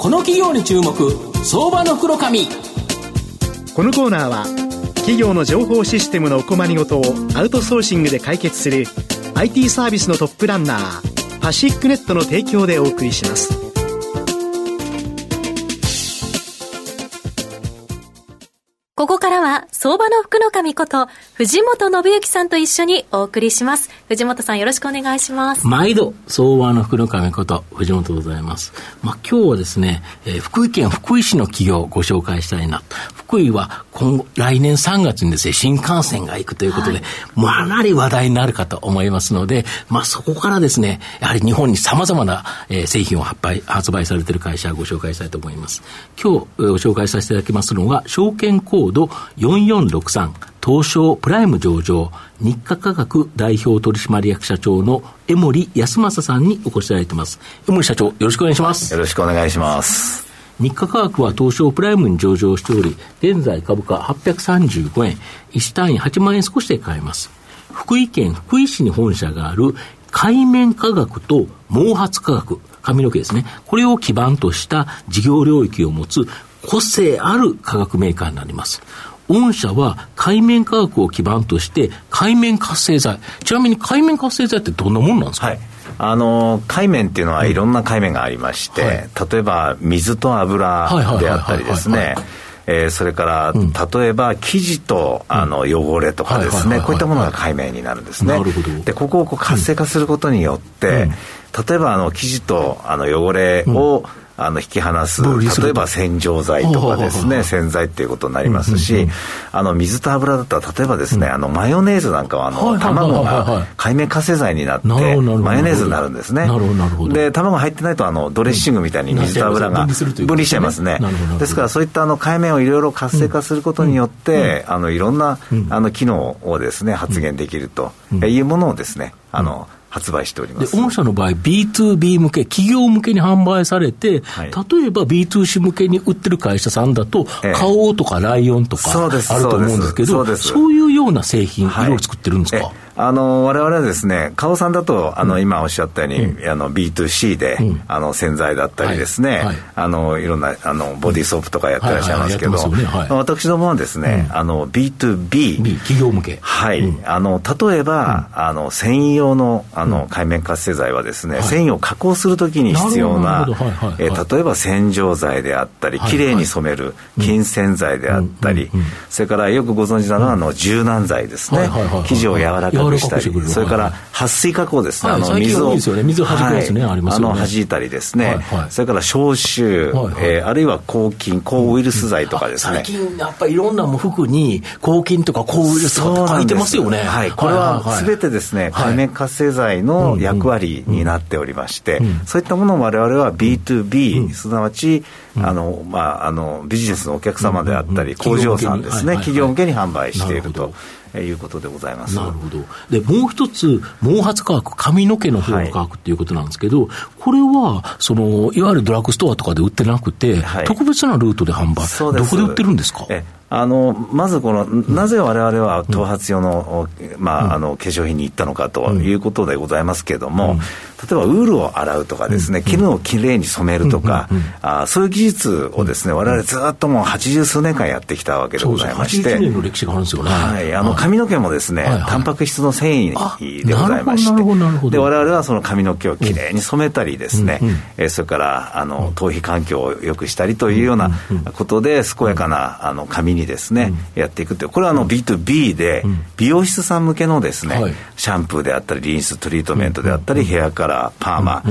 この企業に注目相場の袋紙このコーナーは企業の情報システムのお困りごとをアウトソーシングで解決する IT サービスのトップランナーパシックネットの提供でお送りします。相場の福の神こと、藤本信之さんと一緒にお送りします。藤本さんよろしくお願いします。毎度、相場の福の神こと、藤本でございます。まあ、今日はですね、えー、福井県福井市の企業をご紹介したいな。福井は今後、来年3月にですね、新幹線が行くということで、はい、かなり話題になるかと思いますので、まあ、そこからですね、やはり日本に様々な、えー、製品を発売、発売されている会社をご紹介したいと思います。今日、ご紹介させていただきますのが、証券コード4463東証プライム上場日課科学代表取締役社長の江森康正さんにお越しいただいています。江森社長、よろしくお願いします。よろしくお願いします。日課科学は東証プライムに上場しており、現在株価835円、1単位8万円少しで買えます。福井県福井市に本社がある海面科学と毛髪科学、髪の毛ですね。これを基盤とした事業領域を持つ個性ある化学メーカーになります。御社は海面科学を基盤として海面活性剤。ちなみに海面活性剤ってどんなものなんですか、はい。あの海面っていうのはいろんな海面がありまして、はい、例えば水と油であったりですね。えー、それから、うん、例えば生地とあの汚れとかですね、こういったものが海面になるんですね。でここをこう活性化することによって、うん、例えばあの生地とあの汚れを、うんあの引き離す例えば洗浄剤とかですね洗剤っていうことになりますし、あの水と油だったら例えばですね、あのマヨネーズなんかはあの卵が海面活性剤になってマヨネーズになるんですね。で卵入ってないとあのドレッシングみたいに水と油が分離しちゃいますね。ですからそういったあの海面をいろいろ活性化することによって、あのいろんなあの機能をですね発現できるというものをですねあの、発売しております。で御社の場合、B2B 向け、企業向けに販売されて、はい、例えば B2C 向けに売ってる会社さんだと、ええ、花王とかライオンとかあると思うんですけど、そういうような製品、い。ろいろ作ってるんですか、あの我々はですね、花王さんだと、あの今おっしゃったように、うん、あの B2C で、うん、あの洗剤だったりですね、はい。はい、あのいろんなあのボディーソープとかやってらっしゃいますけど、私どもはですね、あの B2B、企業向け。はい、あの例えば、あの繊維用のあの海面活性剤はですね、繊維を加工するときに必要な、え例えば洗浄剤であったり、きれいに染める金洗剤であったり、それからよくご存知なのはあの柔軟剤ですね、生地を柔らかくくしたり、それから撥水加工ですね、あの水を、水を弾くやつね、ありますよね。弾いたりですね、それから消臭、えあるいは抗菌、抗ウイルス剤とかですね。最近、やっぱりいろんな服に、抗菌とか抗ウイルスとか書いてますよね。はい、これはすべてですね、海面活性剤の役割になっておりまして、そういったものを我々は B2B、すなわち、あの、まあ、あの、ビジネスのお客様であったり、工場さんですね、企業向けに販売していると。いうことでございます。なるほど。でもう一つ、毛髪科学、髪の毛の方の科学っていうことなんですけど、はい、これはそのいわゆるドラッグストアとかで売ってなくて、はい、特別なルートで販売、どこで売ってるんですか？あのまずこの、なぜ我々は頭髪用の,、まあ、あの化粧品に行ったのかということでございますけれども、例えばウールを洗うとかですね、絹をきれいに染めるとか、あそういう技術をですね、我々ずっともう八十数年間やってきたわけでございまして、年の歴史があるんですよね。はい、あの髪の毛もですね、タンパク質の繊維でございまして、で我々はその髪の毛をきれいに染めたりですね、えそれからあの頭皮環境を良くしたりというようなことで、健やかなあの髪ににですね、うん、やっていくという。これはあの B2B で、美容室さん向けのですね、シャンプーであったりリンストリートメントであったり、ヘアカラーパーマ、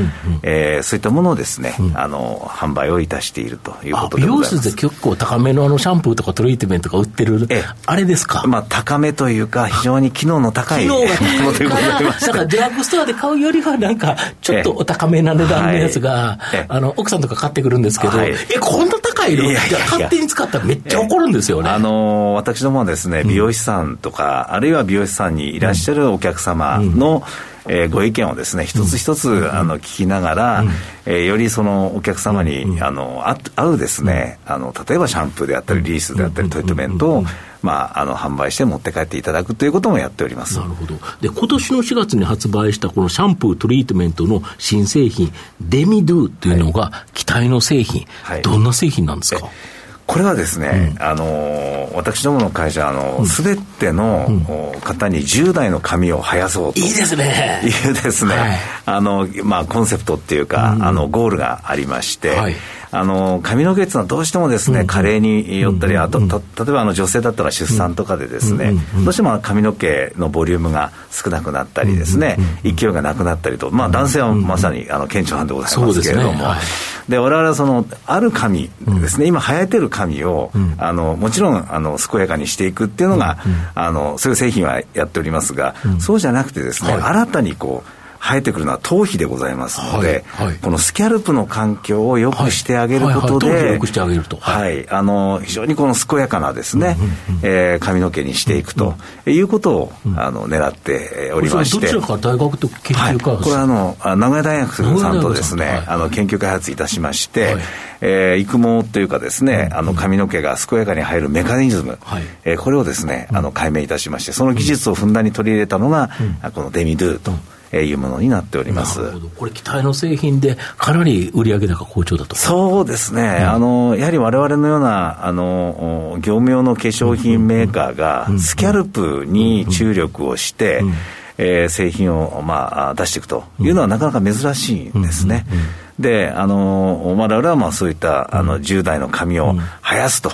えー、そういったものをですね、あの販売をいたしているということで美容室で結構高めのあのシャンプーとかトリートメントが売ってる、えあれですか、まあ、高めというか非常に機能の高い機能が高い。でございまだからドラッグストアで買うよりはなんかちょっとお高めな値段のやつが、あの奥さんとか買ってくるんですけど、えこんな高いの勝手に使ったらめっちゃ怒るんですよね、あの私どもはですね美容師さんとか、うん、あるいは美容師さんにいらっしゃるお客様の、うん、えー、ご意見をですね一つ一つ、うん、あの聞きながら、うん、えー、よりそのお客様に、あの合うですね、あの例えばシャンプーであったりリースであったりトリートメントをまあ、あの販売して持って帰っていただくということもやっております。なるほど。で今年の4月に発売したこのシャンプートリートメントの新製品デミドゥというのが期待の製品、どんな製品なんですか？これはですね、うん、あの私どもの会社のすべ、ての、方に10代の髪を生やそうと。いいですね。いうですね、はい、あのまあコンセプトっていうか、うん、あのゴールがありまして、はいあの髪の毛っていうのはどうしてもですね、加齢によったり、あと例えばあの女性だったら出産とかでですね、どうしても髪の毛のボリュームが少なくなったりですね、勢いがなくなったりと、まあ、男性はまさにあの顕著なんでございますけれども、で我々はそのある髪ですね、今生えてる髪を、あのもちろんあの健やかにしていくっていうのが、あのそういう製品はやっておりますが、そうじゃなくてですね、新たにこう生えてくるのは頭皮でございますので、はいはい、このスキャルプの環境を良くしてあげることで、良くしてあげると。はい。あの、非常にこの健やかなですね、えー、髪の毛にしていくということを、あの、狙っておりまして。どちらか大学と研究開発、はい、これはあの、名古屋大学さんとですね、あの、研究開発いたしまして、はい。えー、育毛というかですね、あの髪の毛が健やかに入るメカニズム、はい、えー、これをですね、あの解明いたしまして、その技術をふんだんに取り入れたのが、このデミドゥと。えいうものになっております。これ、期待の製品で、かなり売上高好調だと。そうですね、うん、あのやはりわれわれのようなあの業務用の化粧品メーカーが、スキャルプに注力をして、えー、製品を、まあ、出していくというのは、なかなか珍しいんですね。で、あの、我々はまあそういったあの10代の髪を生やすと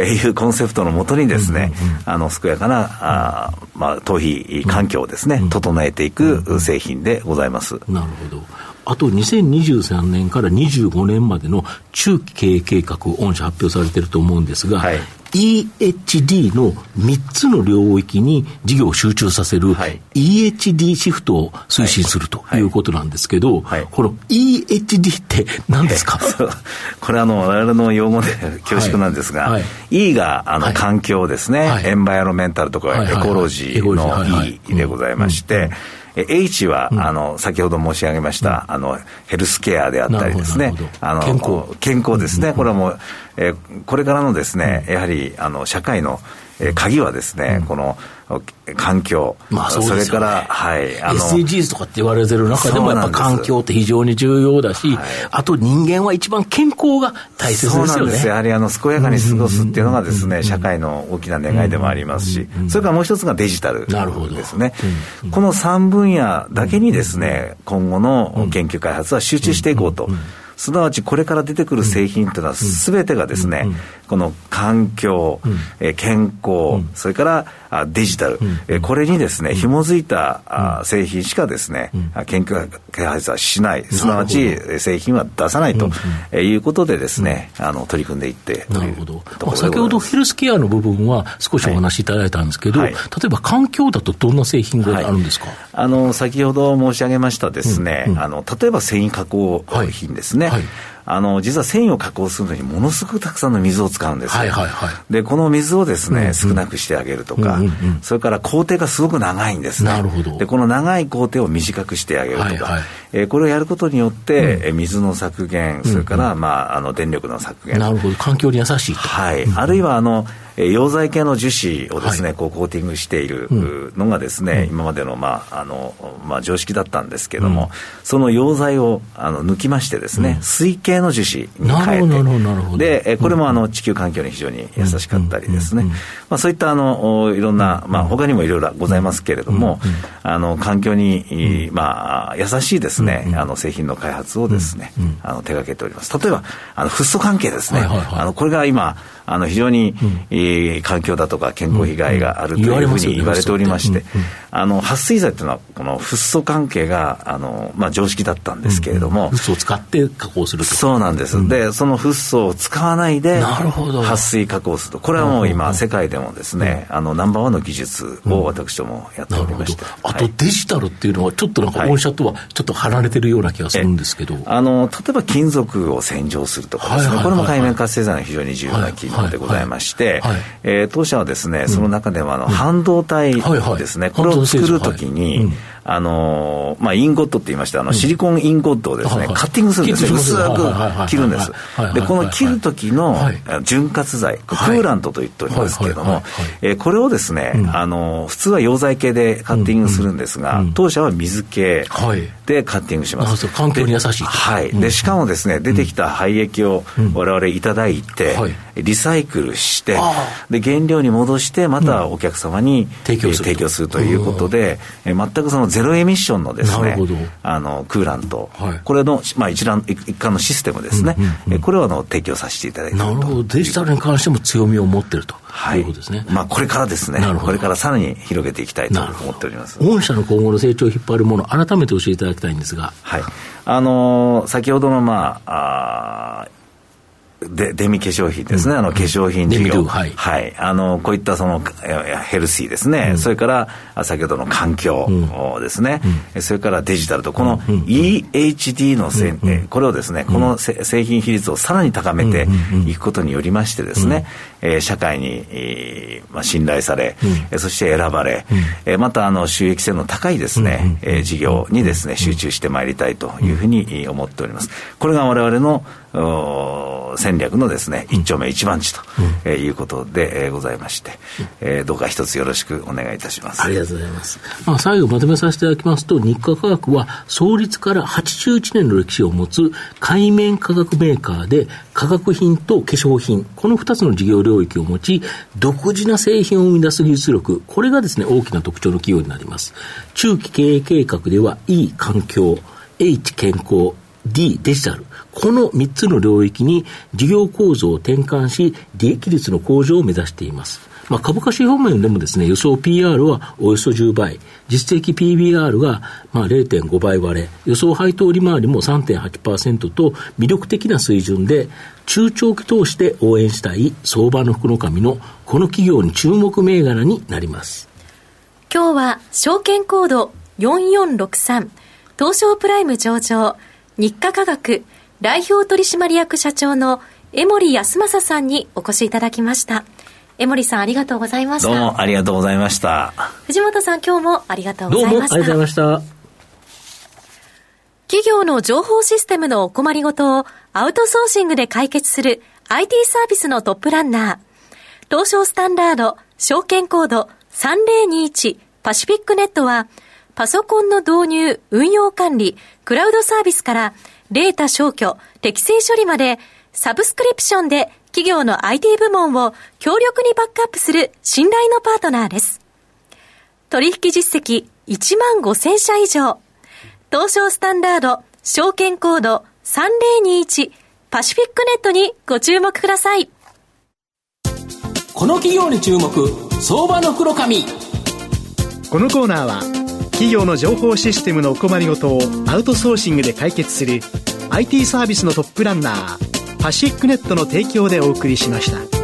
いうコンセプトのもとにですね、あの、健やかな、あまあ、頭皮環境をですね、整えていく製品でございます。なるほど。あと2023年から25年までの中期経営計画、御社発表されていると思うんですが、はい、EHD の3つの領域に事業を集中させる EHD シフトを推進するとい。うことなんですけど、この EHD って何ですか？これあの、我々の用語で恐縮なんですが、E があの環境ですね、エンバイロメンタルとかエコロジーの E でございまして、H は、あの先ほど申し上げました、あのヘルスケアであったりですね、あの健康。健康ですね、これはもう、えー、これからのですね、やはりあの社会のえー、鍵はですね、うん、この環境、まあそ、ね、それから、はい、あの SDGs とかって言われてる中でも、やっぱ環境って非常に重要だし、はい、あと人間は一番健康が大切ですよね。そうなんですやはりあの健やかに過ごすっていうのがですね、社会の大きな願いでもありますし、それからもう一つがデジタルですね。この3分野だけにですね、今後の研究開発は集中していこうと。すなわちこれから出てくる製品というのは、すべてがですね、この環境、え健康、それからデジタル、えこれにですね、紐づいた製品しかですね、研究開発はしない、すなわち製品は出さないと。いうことでですね、あの取り組んでいってなるほど。まあ、先ほどヘルスケアの部分は少しお話しいただいたんですけど、例えば環境だとどんな製品があるんですか、あの先ほど申し上げましたですね、あの例えば繊維加工品ですね、はい、あの実は繊維を加工するのにものすごくたくさんの水を使うんですよ、はいはいはい、でこの水をですね、うんうん、少なくしてあげるとか、うんうん、それから工程がすごく長いんですね。なるほど。でこの長い工程を短くしてあげるとか、はいはい、えー、これをやることによって、うん、水の削減それから、まあ、あの電力の削減。なるほど。環境に優しいと。はい、あるいはあの溶剤系の樹脂をですね、はい、こうコーティングしているのがですね、うん、今までの,、まああのまあ、常識だったんですけども、うん、その溶剤をあの抜きましてですね、うん、水系の樹脂に変えてでこれもあの地球環境に非常に優しかったりですね、まあ、そういったあのいろんな、まあ、他にもいろいろございますけれども、あの環境に、まあ、優しいですね、あの製品の開発をですね、あの手掛けております。例えばあのフッ素関係ですね、あのこれが今あの非常に、うん、環境だとか健康被害があるというふうに言われておりまして、あの撥水剤というのは、このフッ素関係があの、まあ、常識だったんですけれども、フッ素を使って加工すると。そうなんです、でそのフッ素を使わないで撥水加工する。と、これはもう今、世界でもですね、あのナンバーワンの技術を私どもやっておりまして、あとデジタルっていうのは、ちょっとなんか、御社とはちょっと離れてるような気がするんですけど、あの例えば金属を洗浄するとかですね、これも海面活性剤の非常に重要な機能でございまして、え当社はですね、その中ではあの半導体ですね、これを作るときに、あのまあ、インゴットって言いまして、あのシリコンインゴットをですね、カッティングするんですね、薄く切るんです。で、この切る時の潤滑剤、クーラントと言っておりますけれども、えこれをですね、あの普通は溶剤系でカッティングするんですが、当社は水系でカッティングします。環境に優しい。はい。で、しかもですね、出てきた廃液を我々いただいて、リサイクルして、で、原料に戻して、またお客様に提供すると。いうことで、全くそのゼロエミッションのですね、あの、クーラント、これの、まあ一覧、一貫のシステムですね、これをあの提供させていただいてなるほど。デジタルに関しても強みを持ってると。はい、いうことですね。まあ、これからですね、これからさらに広げていきたいと思っております。御社の今後の成長を引っ張るもの、改めて教えていただきたいんですが。はい。あのー、先ほどの、まあ、あでデミ化粧品ですね、あの化粧品事業、はい、はい、あのこういったそのヘルシーですね、うん、それから先ほどの環境ですね、うん、それからデジタルと、この EHD のせ、うん、これをですね、この製品比率をさらに高めていくことによりましてですね、えー、社会に、えーまあ、信頼され、うん、そして選ばれ、うん、またあの収益性の高いですね、うん、えー、事業にですね、集中してまいりたいというふうに思っております。これが我々の戦略のですね、一丁目一番地と、うん、いうことで、えー、ございまして、えー、どうか一つよろしくお願いいたします。ありがとうございます。まあ、最後まとめさせていただきますと、日課科学は創立から81年の歴史を持つ海面化学メーカーで、化学品と化粧品、この2つの事業領域を持ち、独自な製品を生み出す技術力、これがですね、大きな特徴の企業になります。中期経営計画では E 環境、H 健康、D デジタル、この3つの領域に事業構造を転換し、利益率の向上を目指しています。まあ、株価指標面でもですね、予想 PR はおよそ10倍、実績 PBR がまあ0.5倍割れ、予想配当利回りも3.8%と魅力的な水準で、中長期投資で応援したい相場の福の神のこの企業に注目銘柄になります。今日は証券コード4463東証プライム上場日課科学代表取締役社長の江森康正さんにお越しいただきました。江森さんありがとうございました。どうもありがとうございました。藤本さん今日もありがとうございました。どうもありがとうございました。企業の情報システムのお困りごとをアウトソーシングで解決する IT サービスのトップランナー。東証スタンダード証券コード3021パシフィックネットはパソコンの導入、運用管理、クラウドサービスからデータ消去、適正処理まで、サブスクリプションで企業の IT 部門を強力にバックアップする信頼のパートナーです。取引実績1万5000社以上。東証スタンダード、証券コード3021パシフィックネットにご注目ください。この企業に注目、相場の黒髪。このコーナーは企業の情報システムのお困りごとをアウトソーシングで解決する IT サービスのトップランナーパシックネットの提供でお送りしました。